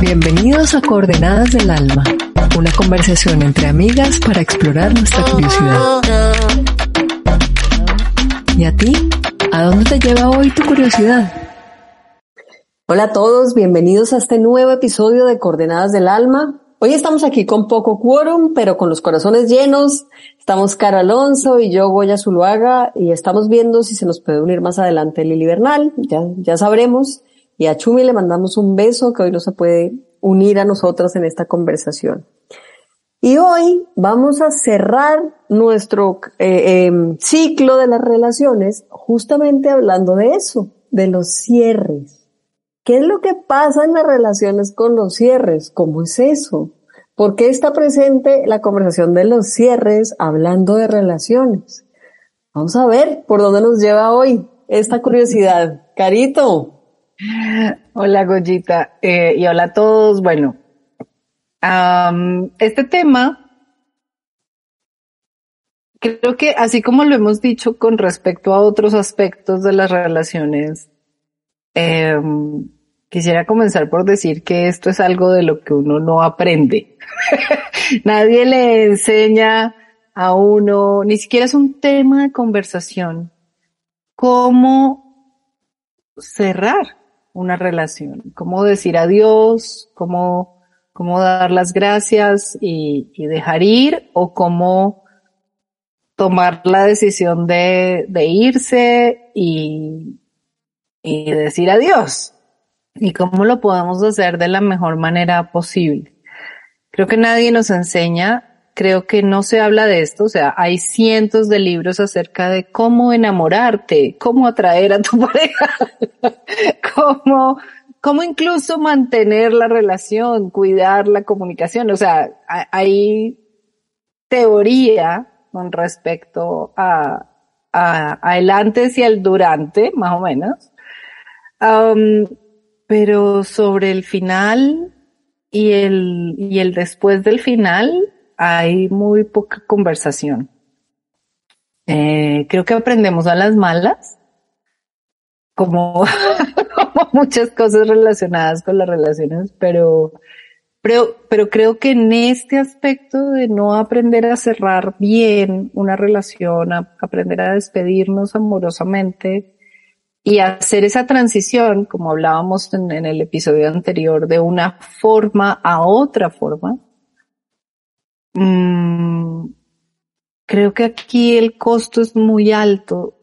Bienvenidos a Coordenadas del Alma, una conversación entre amigas para explorar nuestra curiosidad. ¿Y a ti? ¿A dónde te lleva hoy tu curiosidad? Hola a todos, bienvenidos a este nuevo episodio de Coordenadas del Alma. Hoy estamos aquí con poco quórum, pero con los corazones llenos. Estamos Caro Alonso y yo, Goya Zuluaga, y estamos viendo si se nos puede unir más adelante Lili Bernal, ya, ya sabremos. Y a Chumi le mandamos un beso que hoy no se puede unir a nosotras en esta conversación. Y hoy vamos a cerrar nuestro eh, eh, ciclo de las relaciones justamente hablando de eso, de los cierres. ¿Qué es lo que pasa en las relaciones con los cierres? ¿Cómo es eso? ¿Por qué está presente la conversación de los cierres hablando de relaciones? Vamos a ver por dónde nos lleva hoy esta curiosidad. Carito. Hola Goyita eh, y hola a todos. Bueno, este tema, creo que así como lo hemos dicho con respecto a otros aspectos de las relaciones, em, quisiera comenzar por decir que esto es algo de lo que uno no aprende. Nadie le enseña a uno, ni siquiera es un tema de conversación, cómo cerrar una relación, cómo decir adiós, cómo, cómo dar las gracias y, dejar ir o cómo tomar la decisión de, de irse y, y decir adiós y cómo lo podemos hacer de la mejor manera posible. Creo que nadie nos enseña creo que no se habla de esto, o sea, hay cientos de libros acerca de cómo enamorarte, cómo atraer a tu pareja, cómo, cómo incluso mantener la relación, cuidar la comunicación, o sea, hay teoría con respecto a, a, el antes y el durante, más o menos. Um, pero sobre el final y el, y el después del final, hay muy poca conversación. Eh, creo que aprendemos a las malas, como, muchas cosas relacionadas con las relaciones, pero, pero, pero creo que en este aspecto de no aprender a cerrar bien una relación, aprender a despedirnos amorosamente y hacer esa transición, como hablábamos en el episodio anterior, de una forma a otra forma, Mm, creo que aquí el costo es muy alto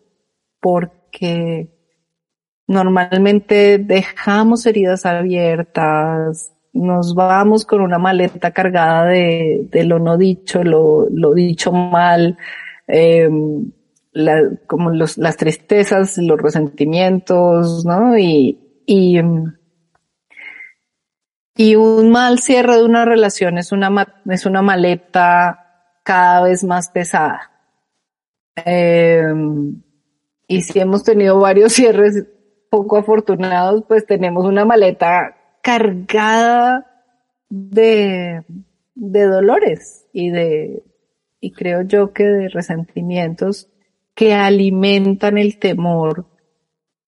porque normalmente dejamos heridas abiertas, nos vamos con una maleta cargada de, lo no dicho, lo, dicho mal, em, como las tristezas, los resentimientos, ¿no? Y, em, y un mal cierre de una relación es una, es una maleta cada vez más pesada. Em, y si hemos tenido varios cierres poco afortunados, pues tenemos una maleta cargada de, de dolores y de, y creo yo que de resentimientos que alimentan el temor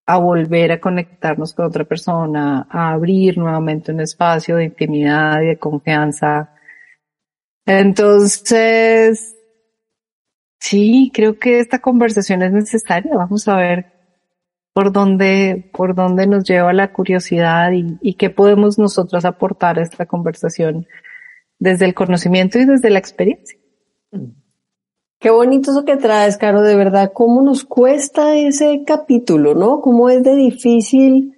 a volver a conectarnos con otra persona, a abrir nuevamente un espacio de intimidad y de confianza. Entonces, sí, creo que esta conversación es necesaria. Vamos a ver por dónde, por dónde nos lleva la curiosidad y, qué podemos nosotros aportar a esta conversación desde el conocimiento y desde la experiencia. Mm. Qué bonito eso que traes, Caro, de verdad, cómo nos cuesta ese capítulo, ¿no? Cómo es de difícil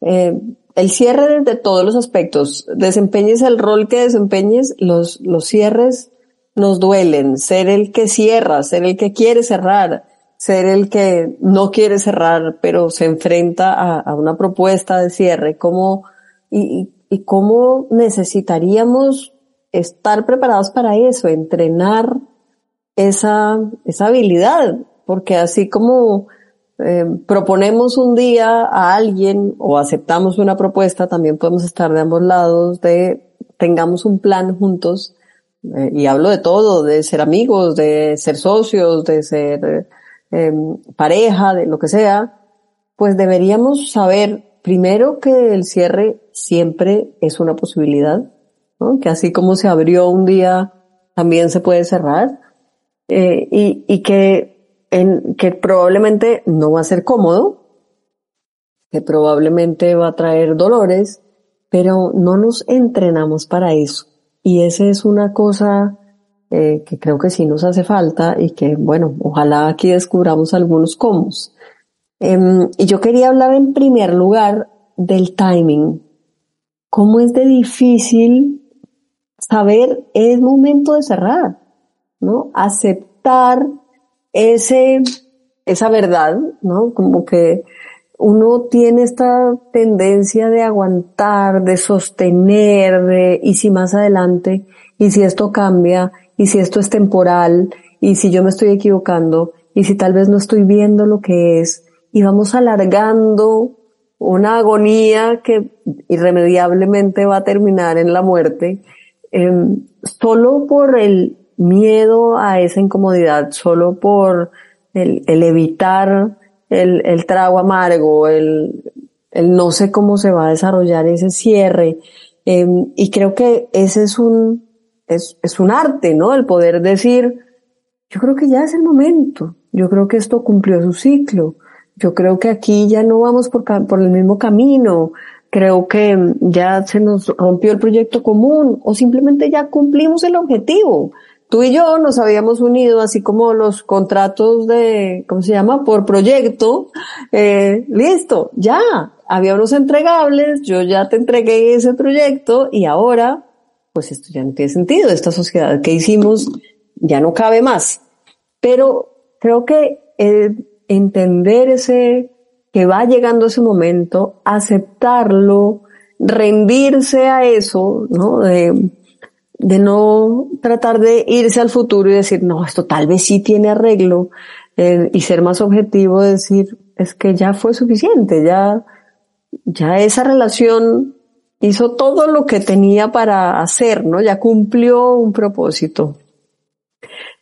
eh, el cierre de todos los aspectos. Desempeñes el rol que desempeñes, los, los cierres nos duelen. Ser el que cierra, ser el que quiere cerrar, ser el que no quiere cerrar, pero se enfrenta a, una propuesta de cierre, ¿cómo, y, y cómo necesitaríamos estar preparados para eso, entrenar esa, esa habilidad, porque así como eh, proponemos un día a alguien o aceptamos una propuesta, también podemos estar de ambos lados de tengamos un plan juntos, eh, y hablo de todo, de ser amigos, de ser socios, de ser eh, pareja, de lo que sea, pues deberíamos saber primero que el cierre siempre es una posibilidad, ¿no? que así como se abrió un día, también se puede cerrar, eh, y, y que, en, que probablemente no va a ser cómodo, que probablemente va a traer dolores, pero no nos entrenamos para eso. Y esa es una cosa eh, que creo que sí nos hace falta y que, bueno, ojalá aquí descubramos algunos cómo. Em, y yo quería hablar en primer lugar del timing. ¿Cómo es de difícil saber es momento de cerrar? ¿No? Aceptar ese, esa verdad, ¿no? Como que uno tiene esta tendencia de aguantar, de sostener, de, y si más adelante, y si esto cambia, y si esto es temporal, y si yo me estoy equivocando, y si tal vez no estoy viendo lo que es, y vamos alargando una agonía que irremediablemente va a terminar en la muerte, em, solo por el miedo a esa incomodidad, solo por el, el evitar el, el trago amargo, el, el no sé cómo se va a desarrollar ese cierre. Em, y creo que ese es un, es, es un arte, ¿no? El poder decir, yo creo que ya es el momento. Yo creo que esto cumplió su ciclo. Yo creo que aquí ya no vamos por, por el mismo camino. Creo que ya se nos rompió el proyecto común o simplemente ya cumplimos el objetivo tú y yo nos habíamos unido, así como los contratos de, ¿cómo se llama? Por proyecto, eh, listo, ya, había unos entregables, yo ya te entregué ese proyecto y ahora, pues esto ya no tiene sentido, esta sociedad que hicimos ya no cabe más. Pero creo que eh, entender ese, que va llegando ese momento, aceptarlo, rendirse a eso, ¿no? De no tratar de irse al futuro y decir, no, esto tal vez sí tiene arreglo, eh, y ser más objetivo, decir, es que ya fue suficiente, ya, ya esa relación hizo todo lo que tenía para hacer, ¿no? Ya cumplió un propósito.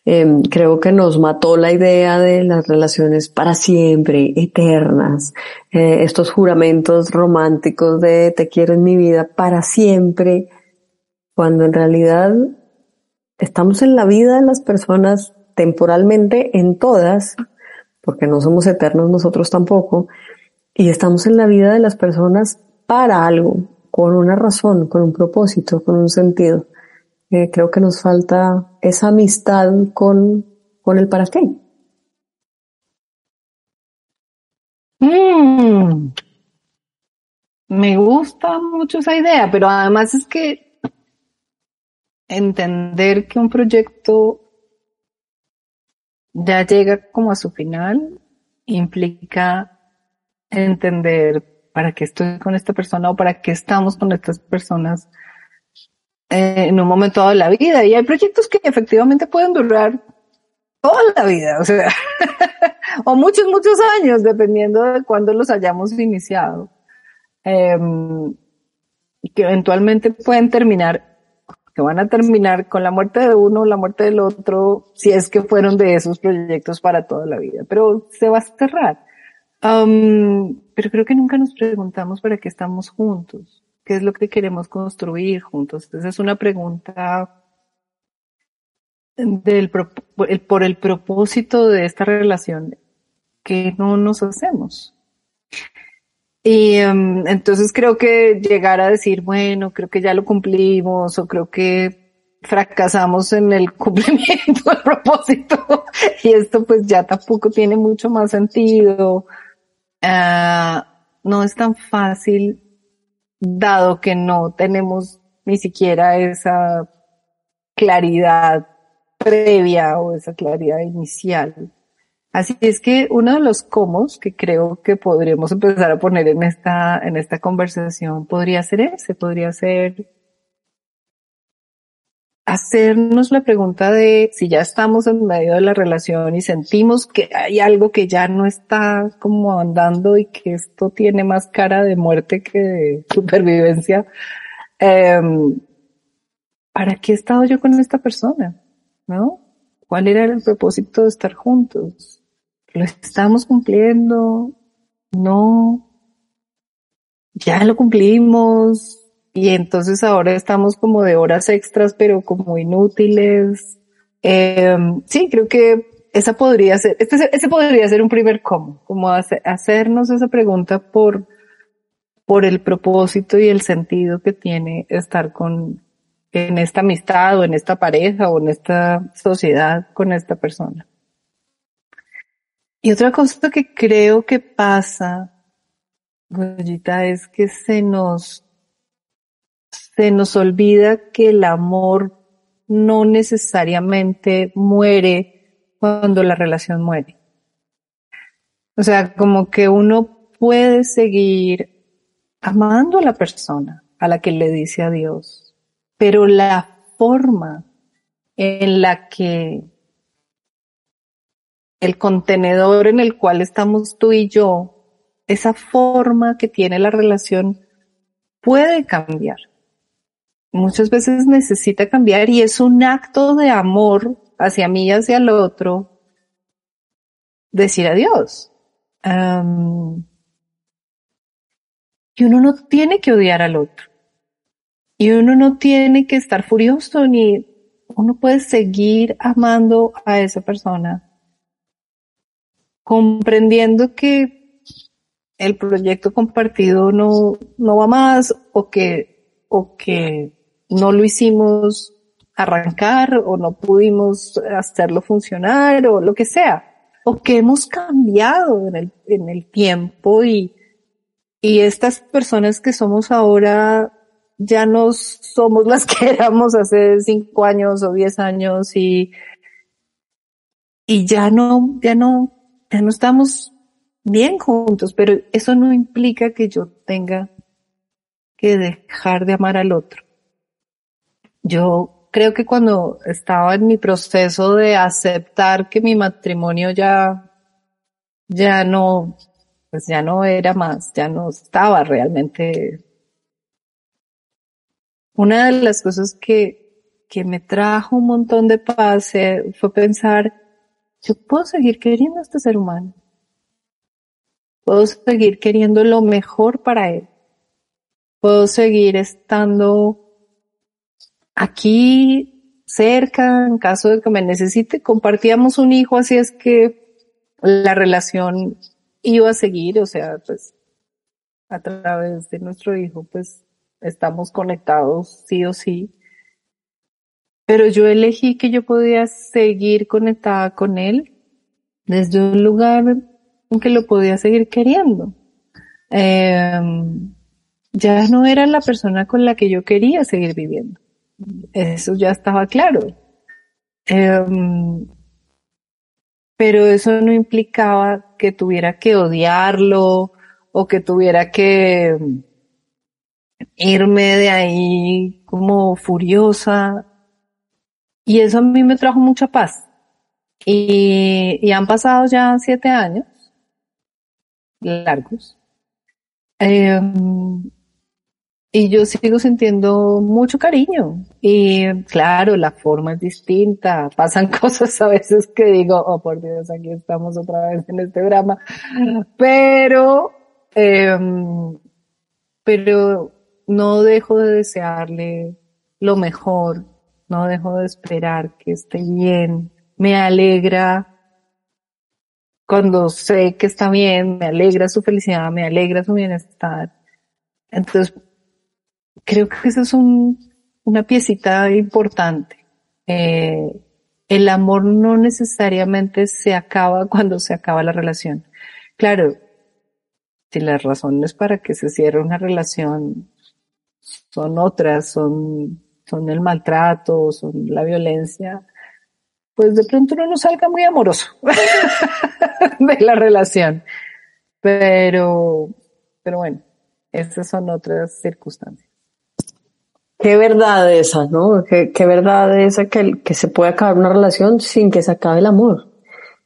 Em, creo que nos mató la idea de las relaciones para siempre, eternas, eh, estos juramentos románticos de te quiero en mi vida para siempre, cuando en realidad estamos en la vida de las personas temporalmente en todas, porque no somos eternos nosotros tampoco, y estamos en la vida de las personas para algo, con una razón, con un propósito, con un sentido. Eh, creo que nos falta esa amistad con, con el para qué. Mm. Me gusta mucho esa idea, pero además es que entender que un proyecto ya llega como a su final implica entender para qué estoy con esta persona o para qué estamos con estas personas en un momento dado de la vida. Y hay proyectos que efectivamente pueden durar toda la vida, o sea, o muchos, muchos años, dependiendo de cuándo los hayamos iniciado. Em, que eventualmente pueden terminar que van a terminar con la muerte de uno, la muerte del otro, si es que fueron de esos proyectos para toda la vida, pero se va a cerrar. pero creo que nunca nos preguntamos para qué estamos juntos, qué es lo que queremos construir juntos. Esa es una pregunta del, por el propósito de esta relación que no nos hacemos. Y um, entonces creo que llegar a decir, bueno, creo que ya lo cumplimos o creo que fracasamos en el cumplimiento del propósito y esto pues ya tampoco tiene mucho más sentido. Uh, no es tan fácil dado que no tenemos ni siquiera esa claridad previa o esa claridad inicial. Así es que uno de los cómo que creo que podríamos empezar a poner en esta, en esta conversación podría ser ese, podría ser hacernos la pregunta de si ya estamos en medio de la relación y sentimos que hay algo que ya no está como andando y que esto tiene más cara de muerte que de supervivencia. Em, ¿Para qué he estado yo con esta persona? ¿No? ¿Cuál era el propósito de estar juntos? ¿Lo estamos cumpliendo? No. Ya lo cumplimos y entonces ahora estamos como de horas extras, pero como inútiles. Eh, sí, creo que esa podría ser, este, ese podría ser un primer cómo, como hacernos esa pregunta por, por el propósito y el sentido que tiene estar con, en esta amistad o en esta pareja o en esta sociedad con esta persona. Y otra cosa que creo que pasa, Goyita, es que se nos se nos olvida que el amor no necesariamente muere cuando la relación muere. O sea, como que uno puede seguir amando a la persona a la que le dice adiós, pero la forma en la que el contenedor en el cual estamos tú y yo, esa forma que tiene la relación puede cambiar muchas veces necesita cambiar y es un acto de amor hacia mí y hacia el otro decir adiós. y uno no tiene que odiar al otro. Y uno no tiene que estar furioso ni uno puede seguir amando a esa persona, comprendiendo que el proyecto compartido no, no va más o que, o que no lo hicimos arrancar o no pudimos hacerlo funcionar o lo que sea, o que hemos cambiado en el, en el tiempo y, y estas personas que somos ahora ya no somos las que éramos hace cinco años o diez años y, y ya no, ya no, ya no estamos bien juntos, pero eso no implica que yo tenga que dejar de amar al otro. Yo creo que cuando estaba en mi proceso de aceptar que mi matrimonio ya, ya no, pues ya no era más, ya no estaba realmente. Una de las cosas que, que me trajo un montón de paz eh, fue pensar, yo puedo seguir queriendo a este ser humano. Puedo seguir queriendo lo mejor para él. Puedo seguir estando aquí cerca, en caso de que me necesite, compartíamos un hijo, así es que la relación iba a seguir, o sea, pues a través de nuestro hijo, pues estamos conectados sí o sí. Pero yo elegí que yo podía seguir conectada con él desde un lugar en que lo podía seguir queriendo. Em, ya no era la persona con la que yo quería seguir viviendo. Eso ya estaba claro. Em, pero eso no implicaba que tuviera que odiarlo o que tuviera que irme de ahí como furiosa. Y eso a mí me trajo mucha paz. Y, han pasado ya siete años largos. Em, y yo sigo sintiendo mucho cariño. Y claro, la forma es distinta. Pasan cosas a veces que digo, oh por Dios, aquí estamos otra vez en este drama. Pero, em, pero no dejo de desearle lo mejor. No dejo de esperar que esté bien. Me alegra cuando sé que está bien, me alegra su felicidad, me alegra su bienestar. Entonces, creo que eso es un, una piecita importante. Eh, el amor no necesariamente se acaba cuando se acaba la relación. Claro, si las razones para que se cierre una relación son otras, son, son el maltrato, son la violencia, pues de pronto uno no salga muy amoroso de la relación. Pero, pero bueno, esas son otras circunstancias. Qué verdad esa, ¿no? Qué, qué verdad esa que, que se puede acabar una relación sin que se acabe el amor.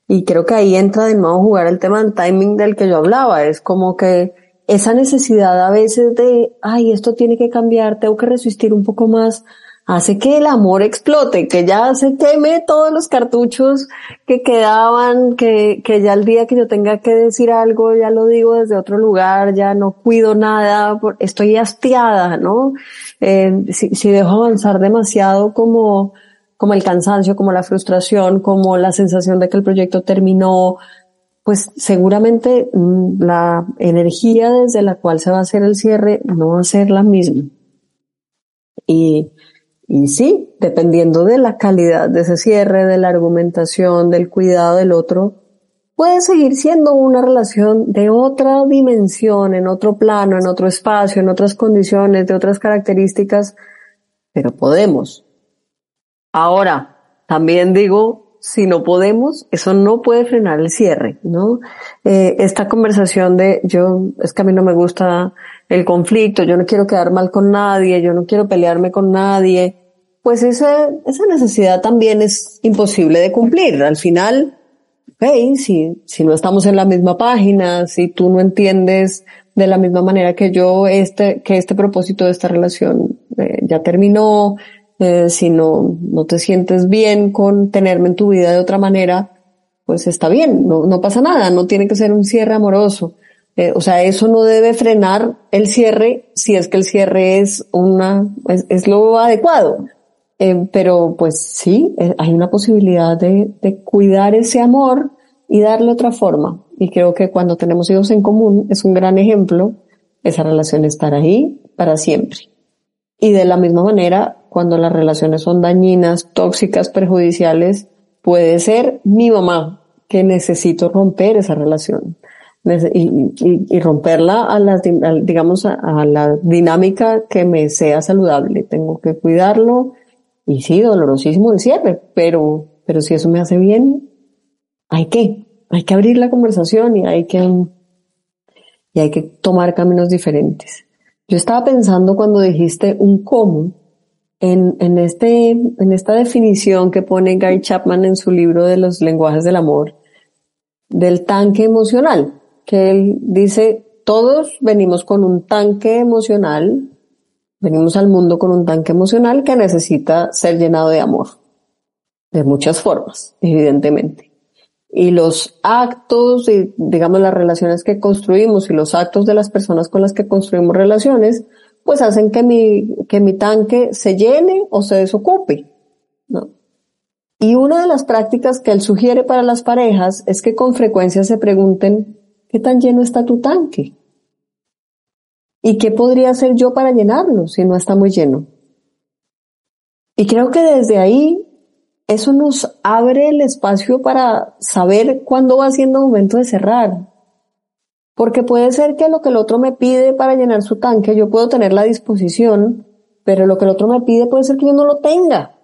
Y creo que ahí entra de nuevo a jugar el tema del timing del que yo hablaba. Es como que esa necesidad a veces de, ay, esto tiene que cambiar, tengo que resistir un poco más, hace que el amor explote, que ya se queme todos los cartuchos que quedaban, que, que ya el día que yo tenga que decir algo, ya lo digo desde otro lugar, ya no cuido nada, estoy hastiada, ¿no? Eh, si, si dejo avanzar demasiado como, como el cansancio, como la frustración, como la sensación de que el proyecto terminó, pues seguramente mm, la energía desde la cual se va a hacer el cierre no va a ser la misma. Y, y sí, dependiendo de la calidad de ese cierre, de la argumentación, del cuidado del otro, puede seguir siendo una relación de otra dimensión, en otro plano, en otro espacio, en otras condiciones, de otras características, pero podemos. Ahora, también digo, si no podemos, eso no puede frenar el cierre, ¿no? Eh, esta conversación de yo, es que a mí no me gusta el conflicto, yo no quiero quedar mal con nadie, yo no quiero pelearme con nadie, pues esa, esa necesidad también es imposible de cumplir. Al final, hey, si, si no estamos en la misma página, si tú no entiendes de la misma manera que yo este, que este propósito de esta relación eh, ya terminó, eh, si no, no te sientes bien con tenerme en tu vida de otra manera, pues está bien, no, no pasa nada, no tiene que ser un cierre amoroso. Eh, o sea, eso no debe frenar el cierre si es que el cierre es una, es, lo adecuado. Eh, pero pues sí, eh, hay una posibilidad de, de, cuidar ese amor y darle otra forma. Y creo que cuando tenemos hijos en común es un gran ejemplo esa relación estar ahí para siempre. Y de la misma manera, cuando las relaciones son dañinas, tóxicas, perjudiciales, puede ser mi mamá que necesito romper esa relación y, y, y romperla a la, digamos, a, a la dinámica que me sea saludable. Tengo que cuidarlo, y sí, dolorosísimo el cierre, pero, pero si eso me hace bien, hay que, hay que abrir la conversación y hay que, y hay que tomar caminos diferentes. Yo estaba pensando cuando dijiste un cómo, en, en este, en esta definición que pone Guy Chapman en su libro de los lenguajes del amor, del tanque emocional, que él dice, todos venimos con un tanque emocional Venimos al mundo con un tanque emocional que necesita ser llenado de amor. De muchas formas, evidentemente. Y los actos digamos, las relaciones que construimos y los actos de las personas con las que construimos relaciones, pues hacen que mi, que mi tanque se llene o se desocupe, ¿no? Y una de las prácticas que él sugiere para las parejas es que con frecuencia se pregunten, ¿qué tan lleno está tu tanque? ¿Y qué podría hacer yo para llenarlo si no está muy lleno? Y creo que desde ahí eso nos abre el espacio para saber cuándo va siendo momento de cerrar. Porque puede ser que lo que el otro me pide para llenar su tanque, yo puedo tener la disposición, pero lo que el otro me pide puede ser que yo no lo tenga.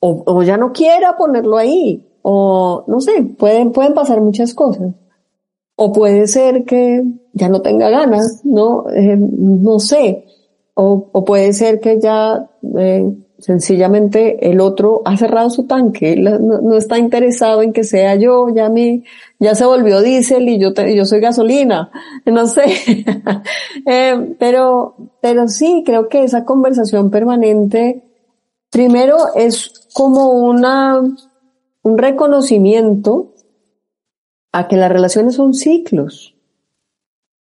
O, ya no quiera ponerlo ahí. O no sé, pueden, pueden pasar muchas cosas. O puede ser que ya no tenga ganas, ¿no? Eh, no sé. O, o, puede ser que ya eh, sencillamente el otro ha cerrado su tanque, no, está interesado en que sea yo, ya me, ya se volvió diésel y yo, te, yo soy gasolina, no sé. eh, pero, pero sí, creo que esa conversación permanente, primero es como una, un reconocimiento a que las relaciones son ciclos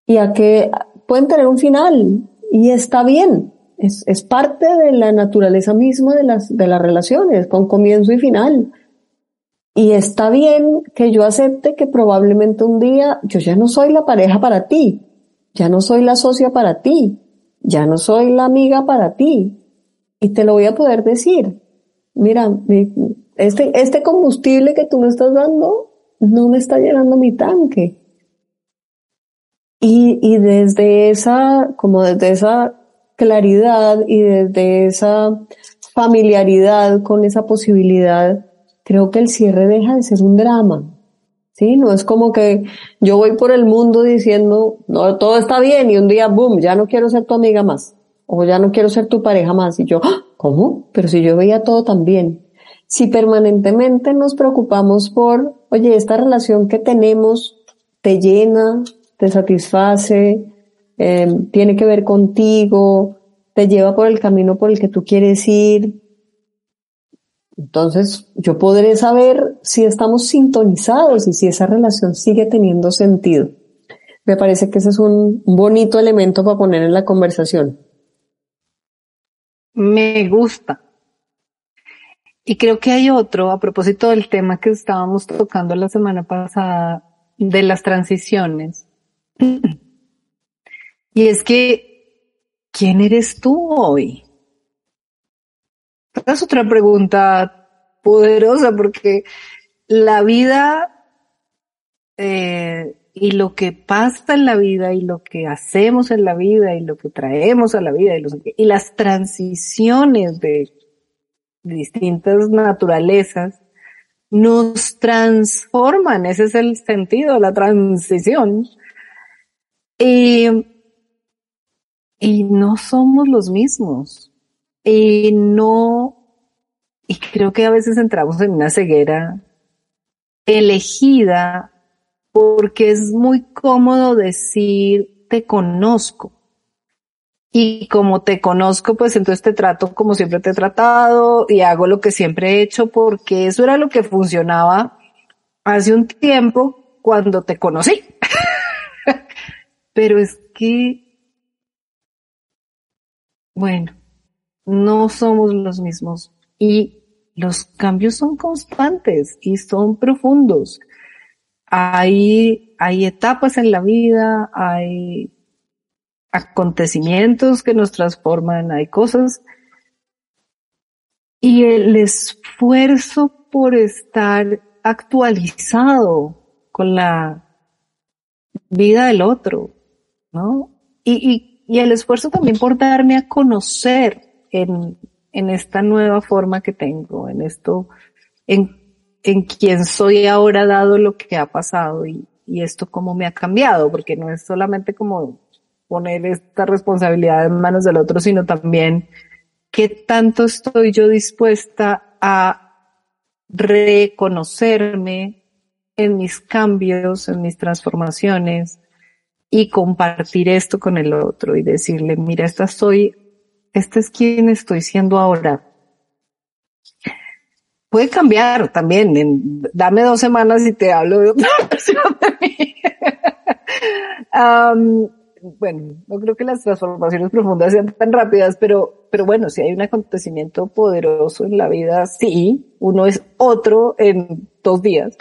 y a que pueden tener un final y está bien. Es, es parte de la naturaleza misma de las, de las relaciones, con comienzo y final. Y está bien que yo acepte que probablemente un día yo ya no soy la pareja para ti, ya no soy la socia para ti, ya no soy la amiga para ti. Y te lo voy a poder decir. Mira, este, este combustible que tú me estás dando no me está llenando mi tanque. Y, y desde esa, como desde esa claridad y desde esa familiaridad con esa posibilidad, creo que el cierre deja de ser un drama. Sí, no es como que yo voy por el mundo diciendo, no, todo está bien y un día, boom, ya no quiero ser tu amiga más o ya no quiero ser tu pareja más. Y yo, ¡Ah! ¿cómo? Pero si yo veía todo tan bien. Si permanentemente nos preocupamos por, oye, esta relación que tenemos te llena, te satisface, em, tiene que ver contigo, te lleva por el camino por el que tú quieres ir, entonces, yo podré saber si estamos sintonizados y si esa relación sigue teniendo sentido. Me parece que ese es un bonito elemento para poner en la conversación. Me gusta. Y creo que hay otro, a propósito del tema que estábamos tocando la semana pasada, de las transiciones. Y es que, ¿quién eres tú hoy? es otra pregunta poderosa porque la vida eh, y lo que pasa en la vida y lo que hacemos en la vida y lo que traemos a la vida y, las transiciones de distintas naturalezas nos transforman, ese es el sentido, la transición. Y no somos los mismos y no, y creo que a veces entramos en una ceguera elegida porque es muy cómodo decir te conozco. Y como te conozco, pues entonces te trato como siempre te he tratado y hago lo que siempre he hecho porque eso era lo que funcionaba hace un tiempo cuando te conocí. Pero es que, bueno, no somos los mismos y los cambios son constantes y son profundos. Hay, hay etapas en la vida, hay acontecimientos que nos transforman, hay cosas. Y el esfuerzo por estar actualizado con la vida del otro, ¿no? Y, y el esfuerzo también por darme a conocer en, en esta nueva forma que tengo, en esto, en, en quien soy ahora dado lo que ha pasado y, y esto cómo me ha cambiado, porque no es solamente como poner esta responsabilidad en manos del otro, sino también qué tanto estoy yo dispuesta a reconocerme en mis cambios, en mis transformaciones y compartir esto con el otro y decirle, mira, esta soy este es quien estoy siendo ahora. Puede cambiar también. Dame dos semanas y te hablo de otra versión de mí. bueno, no creo que las transformaciones profundas sean tan rápidas, pero, pero bueno, si hay un acontecimiento poderoso en la vida, sí, uno es otro en dos días.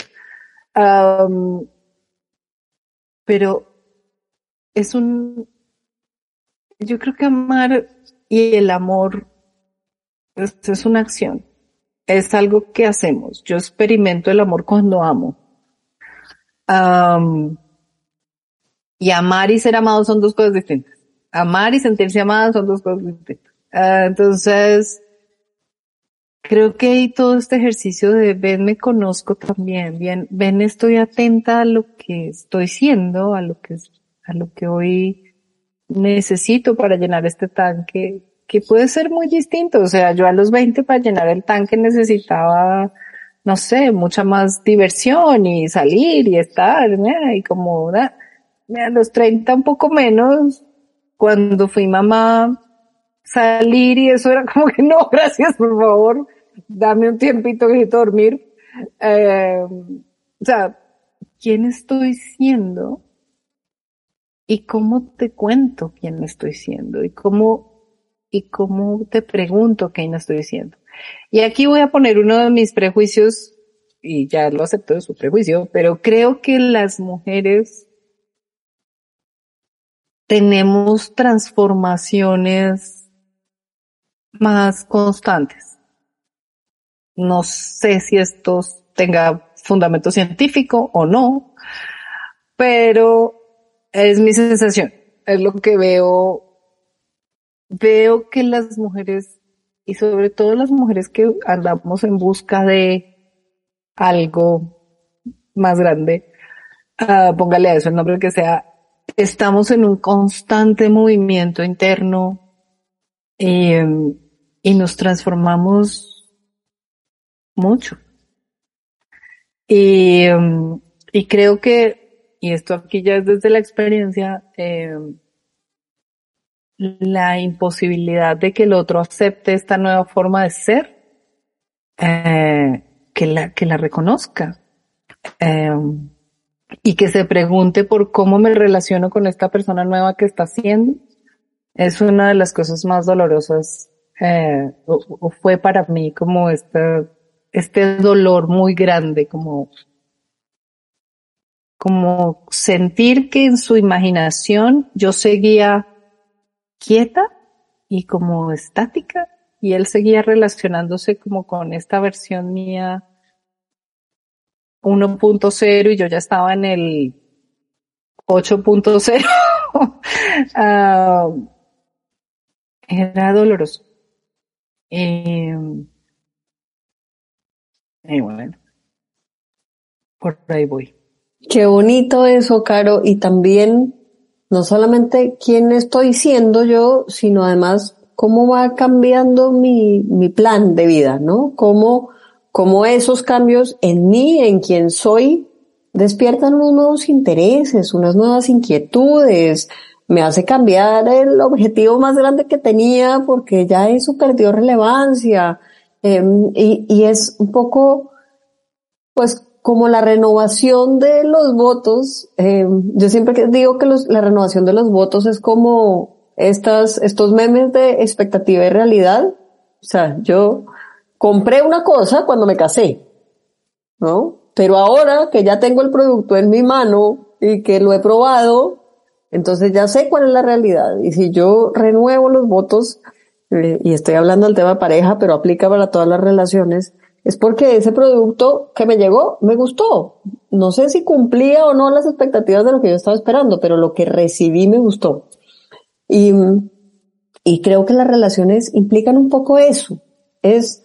Pero es un, yo creo que amar y el amor es, una acción, es algo que hacemos. Yo experimento el amor cuando amo. y amar y ser amado son dos cosas distintas. Amar y sentirse amado son dos cosas distintas. Ah, entonces, creo que hay todo este ejercicio de ven, me conozco también, bien, ven, estoy atenta a lo que estoy siendo, a lo que, a lo que hoy necesito para llenar este tanque, que puede ser muy distinto. O sea, yo a los 20 para llenar el tanque necesitaba, no sé, mucha más diversión y salir y estar, y como a los 30 un poco menos, cuando fui mamá, salir y eso era como que no, gracias, por favor, dame un tiempito que dormir. Eh, o sea, ¿quién estoy siendo? ¿Y cómo te cuento quién estoy siendo? ¿Y cómo, y cómo te pregunto quién estoy siendo? Y aquí voy a poner uno de mis prejuicios, y ya lo acepto de su prejuicio, pero creo que las mujeres tenemos transformaciones más constantes. No sé si esto tenga fundamento científico o no, pero es mi sensación, es lo que veo. Veo que las mujeres, y sobre todo las mujeres que andamos en busca de algo más grande, uh, póngale a eso el nombre que sea, estamos en un constante movimiento interno y, y nos transformamos mucho. Y, y creo que, y esto aquí ya es desde la experiencia, eh, la imposibilidad de que el otro acepte esta nueva forma de ser, eh, que la, que la reconozca. Eh, y que se pregunte por cómo me relaciono con esta persona nueva que está haciendo, es una de las cosas más dolorosas, eh, o, fue para mí como este, este dolor muy grande, como, como sentir que en su imaginación yo seguía quieta y como estática y él seguía relacionándose como con esta versión mía 1.0 y yo ya estaba en el 8.0. Ah, era doloroso. Em, y bueno, por ahí voy. Qué bonito eso, Caro, y también no solamente quién estoy siendo yo, sino además cómo va cambiando mi, mi plan de vida, ¿no? Cómo, cómo esos cambios en mí, en quien soy, despiertan unos nuevos intereses, unas nuevas inquietudes, me hace cambiar el objetivo más grande que tenía porque ya eso perdió relevancia. Em, y, y es un poco, pues, como la renovación de los votos, eh, yo siempre digo que los, la renovación de los votos es como estas, estos memes de expectativa y realidad. O sea, yo compré una cosa cuando me casé, ¿no? Pero ahora que ya tengo el producto en mi mano y que lo he probado, entonces ya sé cuál es la realidad. Y si yo renuevo los votos, eh, y estoy hablando del tema pareja, pero aplica para todas las relaciones, es porque ese producto que me llegó me gustó. No sé si cumplía o no las expectativas de lo que yo estaba esperando, pero lo que recibí me gustó. Y, creo que las relaciones implican un poco eso. Es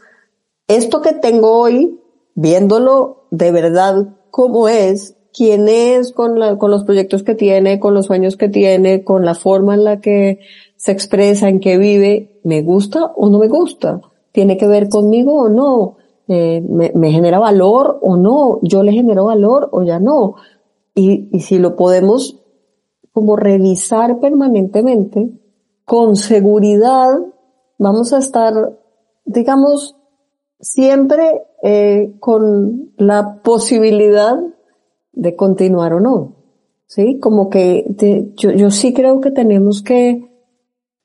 esto que tengo hoy, viéndolo de verdad como es, quién es con, con los proyectos que tiene, con los sueños que tiene, con la forma en la que se expresa, en que vive, ¿me gusta o no me gusta? ¿Tiene que ver conmigo o no? Eh, me, genera valor o no, yo le genero valor o ya no. Y, si lo podemos como revisar permanentemente, con seguridad vamos a estar, digamos, siempre eh, con la posibilidad de continuar o no. ¿Sí? Como que yo, yo sí creo que tenemos que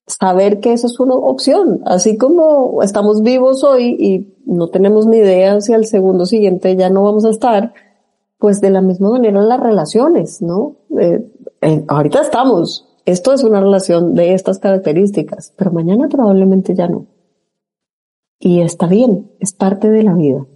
saber que eso es una opción. Así como estamos vivos hoy y no tenemos ni idea si al segundo siguiente ya no vamos a estar, pues de la misma manera las relaciones, ¿no? Eh, ahorita estamos. Esto es una relación de estas características, pero mañana probablemente ya no. Y está bien, es parte de la vida.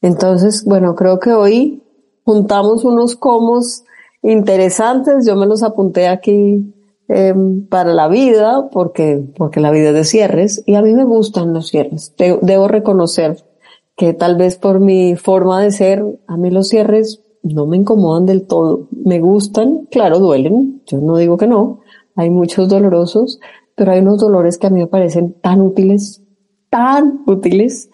Entonces, bueno, creo que hoy juntamos unos comos interesantes. Yo me los apunté aquí Em, para la vida, porque, porque la vida es de cierres, y a mí me gustan los cierres. debo reconocer que tal vez por mi forma de ser, a mí los cierres no me incomodan del todo. Me gustan, claro, duelen, yo no digo que no, hay muchos dolorosos, pero hay unos dolores que a mí me parecen tan útiles, tan útiles,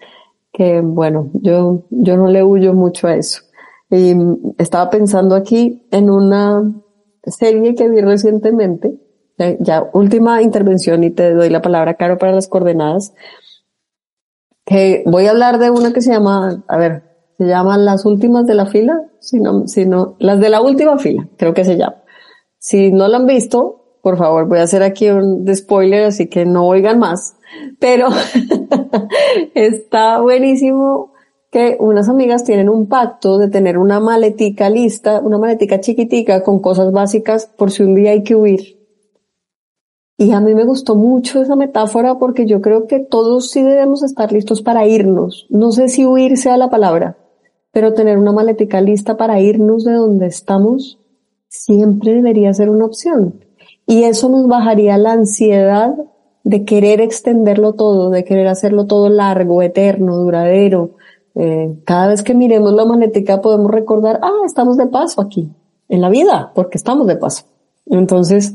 que bueno, yo, yo no le huyo mucho a eso. Y estaba pensando aquí en una serie que vi recientemente, ya, última intervención y te doy la palabra, Caro, para las coordenadas. Que voy a hablar de una que se llama, a ver, se llama Las últimas de la fila, si no, si no, las de la última fila, creo que se llama. Si no la han visto, por favor, voy a hacer aquí un spoiler, así que no oigan más. Pero está buenísimo que unas amigas tienen un pacto de tener una maletica lista, una maletica chiquitica con cosas básicas por si un día hay que huir. Y a mí me gustó mucho esa metáfora porque yo creo que todos sí debemos estar listos para irnos. No sé si huir sea la palabra, pero tener una maletica lista para irnos de donde estamos siempre debería ser una opción. Y eso nos bajaría la ansiedad de querer extenderlo todo, de querer hacerlo todo largo, eterno, duradero, Eh, cada vez que miremos la maletica podemos recordar, ah, estamos de paso aquí, en la vida, porque estamos de paso. Entonces,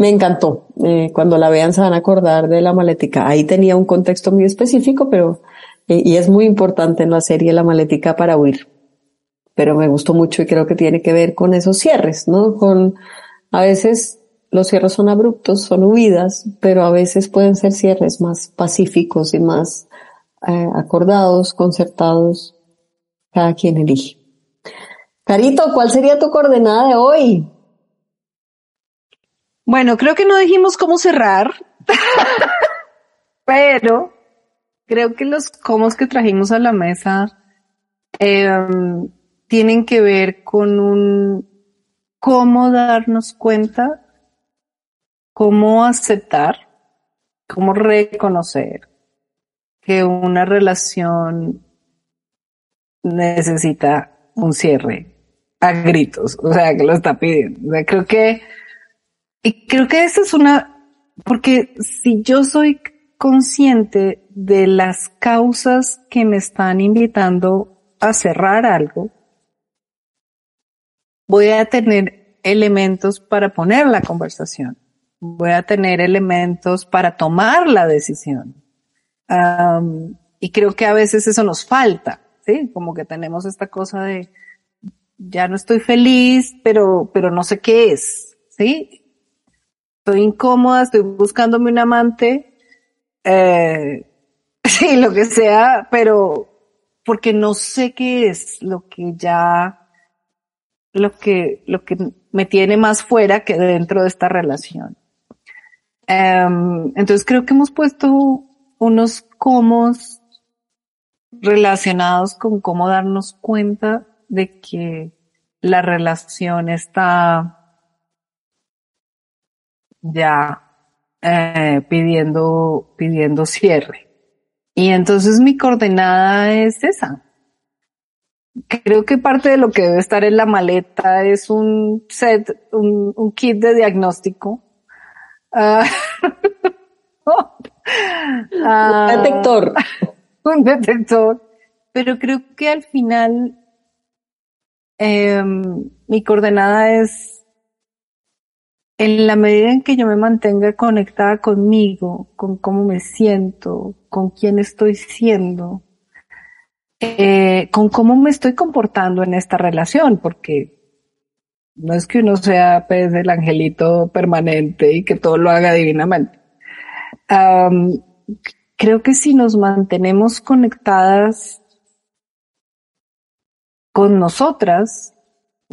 me encantó. Eh, cuando la vean se van a acordar de la maletica. Ahí tenía un contexto muy específico, pero, eh, y es muy importante en la serie la maletica para huir. Pero me gustó mucho y creo que tiene que ver con esos cierres, ¿no? Con, a veces los cierres son abruptos, son huidas, pero a veces pueden ser cierres más pacíficos y más eh, acordados, concertados, cada quien elige. Carito, ¿cuál sería tu coordenada de hoy? Bueno, creo que no dijimos cómo cerrar, pero creo que los cómo que trajimos a la mesa em, tienen que ver con un cómo darnos cuenta, cómo aceptar, cómo reconocer que una relación necesita un cierre a gritos, o sea, que lo está pidiendo. O sea, creo que y creo que esa es una, porque si yo soy consciente de las causas que me están invitando a cerrar algo, voy a tener elementos para poner la conversación. Voy a tener elementos para tomar la decisión. y creo que a veces eso nos falta, ¿sí? Como que tenemos esta cosa de, ya no estoy feliz, pero, pero no sé qué es, ¿sí? Estoy incómoda, estoy buscándome un amante, eh, sí, lo que sea, pero porque no sé qué es lo que ya, lo que, lo que me tiene más fuera que dentro de esta relación. Um, entonces creo que hemos puesto unos comos relacionados con cómo darnos cuenta de que la relación está ya eh, pidiendo, pidiendo cierre. Y entonces mi coordenada es esa. Creo que parte de lo que debe estar en la maleta es un set, un, un kit de diagnóstico. Uh, un detector. un detector. Pero creo que al final eh, mi coordenada es en la medida en que yo me mantenga conectada conmigo, con cómo me siento, con quién estoy siendo, eh, con cómo me estoy comportando en esta relación, porque no es que uno sea pues, el angelito permanente y que todo lo haga divinamente. creo que si nos mantenemos conectadas con nosotras,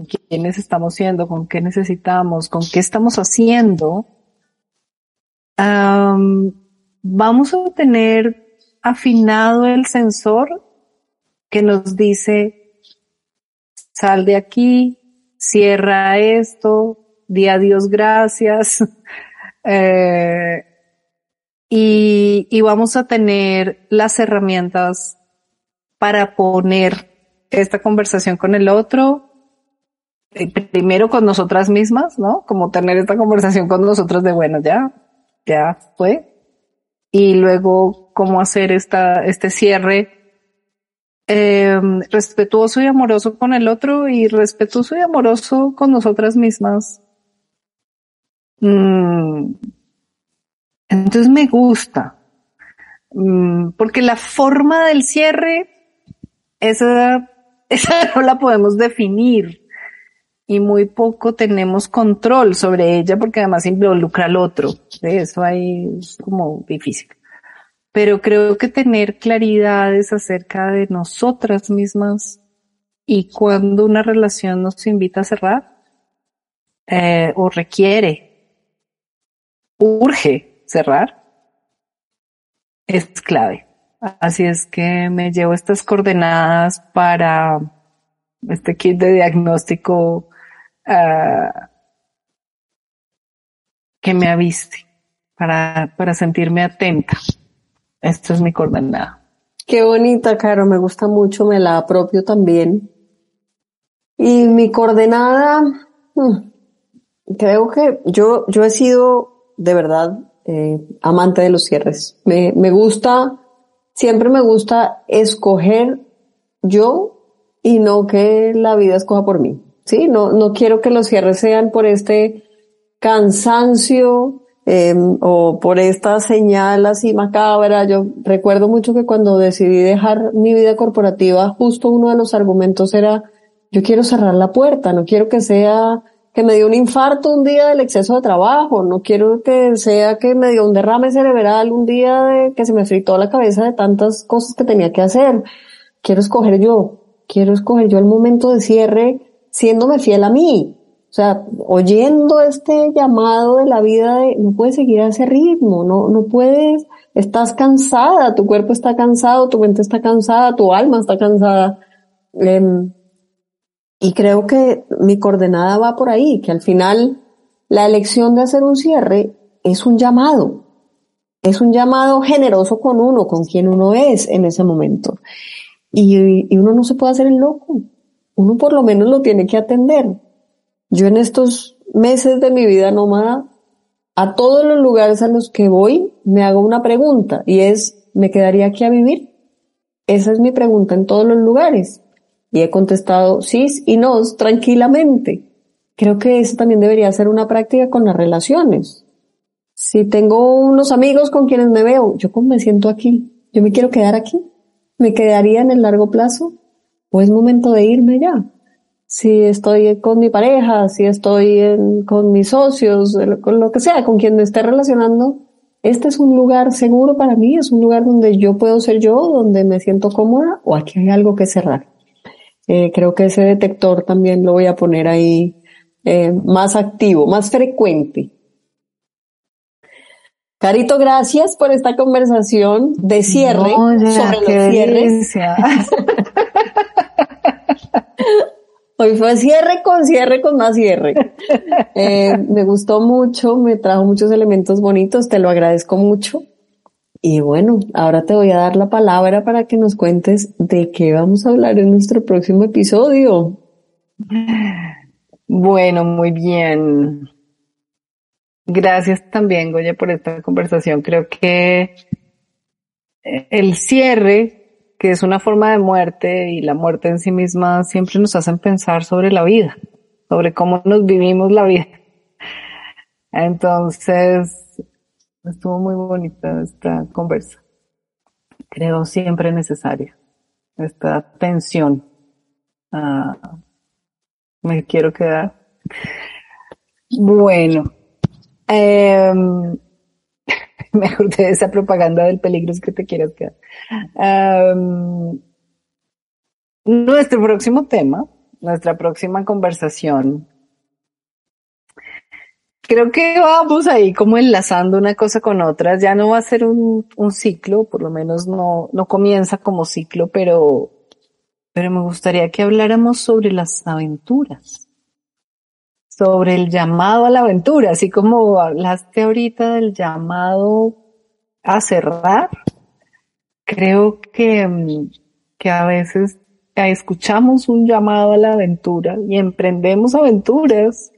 quiénes estamos siendo, con qué necesitamos, con qué estamos haciendo, vamos a tener afinado el sensor que nos dice, sal de aquí, cierra esto, di adiós gracias, eh, y vamos a tener las herramientas para poner esta conversación con el otro primero con nosotras mismas, ¿no? Como tener esta conversación con nosotros de, bueno, ya, ya fue. Y luego cómo hacer esta, este cierre eh, respetuoso y amoroso con el otro y respetuoso y amoroso con nosotras mismas. Mm. Entonces me gusta. Mm, porque la forma del cierre, esa, esa no la podemos definir y muy poco tenemos control sobre ella porque además involucra al otro. Eso ahí es como difícil. Pero creo que tener claridades acerca de nosotras mismas y cuando una relación nos invita a cerrar eh, o requiere, urge cerrar, es clave. Así es que me llevo estas coordenadas para este kit de diagnóstico Ah, que me aviste para, para sentirme atenta. Esto es mi coordenada. Qué bonita, Caro, me gusta mucho, me la apropio también. Y mi coordenada, hmm, creo que yo, yo he sido de verdad eh, amante de los cierres. Me, me gusta, siempre me gusta escoger yo y no que la vida escoja por mí. Sí, no, no quiero que los cierres sean por este cansancio eh, o por esta señal así macabra. Yo recuerdo mucho que cuando decidí dejar mi vida corporativa, justo uno de los argumentos era, yo quiero cerrar la puerta, no quiero que sea que me dio un infarto un día del exceso de trabajo, no quiero que sea que me dio un derrame cerebral un día de que se me fritó la cabeza de tantas cosas que tenía que hacer. Quiero escoger yo, quiero escoger yo el momento de cierre siéndome fiel a mí. O sea, oyendo este llamado de la vida de no puedes seguir a ese ritmo, no, no puedes, estás cansada, tu cuerpo está cansado, tu mente está cansada, tu alma está cansada. Em, y creo que mi coordenada va por ahí, que al final la elección de hacer un cierre es un llamado. Es un llamado generoso con uno, con quien uno es en ese momento. Y, y uno no se puede hacer el loco. Uno por lo menos lo tiene que atender. Yo en estos meses de mi vida nómada, a todos los lugares a los que voy, me hago una pregunta y es, ¿me quedaría aquí a vivir? Esa es mi pregunta en todos los lugares. Y he contestado sí y no tranquilamente. Creo que eso también debería ser una práctica con las relaciones. Si tengo unos amigos con quienes me veo, yo como me siento aquí, yo me quiero quedar aquí, me quedaría en el largo plazo o es momento de irme ya. Si estoy con mi pareja, si estoy con mis socios, con lo que sea, con quien me esté relacionando, este es un lugar seguro para mí, es un lugar donde yo puedo ser yo, donde me siento cómoda o aquí hay algo que cerrar. Eh, creo que ese detector también lo voy a poner ahí eh, más activo, más frecuente. Carito, gracias por esta conversación de cierre sobre los cierres. Hoy fue cierre con cierre con más cierre. Eh, me gustó mucho, me trajo muchos elementos bonitos, te lo agradezco mucho. Y bueno, ahora te voy a dar la palabra para que nos cuentes de qué vamos a hablar en nuestro próximo episodio. Bueno, muy bien. Gracias también, Goya, por esta conversación. Creo que el cierre, que es una forma de muerte y la muerte en sí misma, siempre nos hacen pensar sobre la vida, sobre cómo nos vivimos la vida. Entonces, Estuvo muy bonita esta conversa. Creo siempre necesaria. Esta tensión. Ah, me quiero quedar. Bueno. Eh, me acordé de esa propaganda del peligro es que te quieras quedar. nuestro próximo tema, nuestra próxima conversación creo que vamos ahí como enlazando una cosa con otras. Ya no va a ser un, un ciclo, por lo menos no, no comienza como ciclo, pero, pero me gustaría que habláramos sobre las aventuras, sobre el llamado a la aventura, así como hablaste ahorita del llamado a cerrar. Creo que, que a veces escuchamos un llamado a la aventura y emprendemos aventuras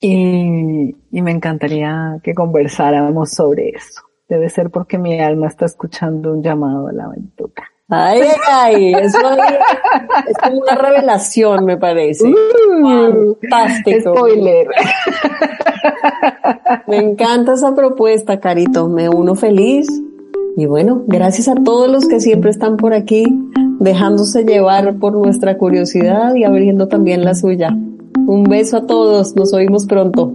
y, y me encantaría que conversáramos sobre eso. Debe ser porque mi alma está escuchando un llamado a la aventura. Ay, ay, eso es una revelación, me parece. Uh, Fantástico. Spoiler. Me encanta esa propuesta, Carito. Me uno feliz. Y bueno, gracias a todos los que siempre están por aquí, dejándose llevar por nuestra curiosidad y abriendo también la suya. Un beso a todos, nos oímos pronto.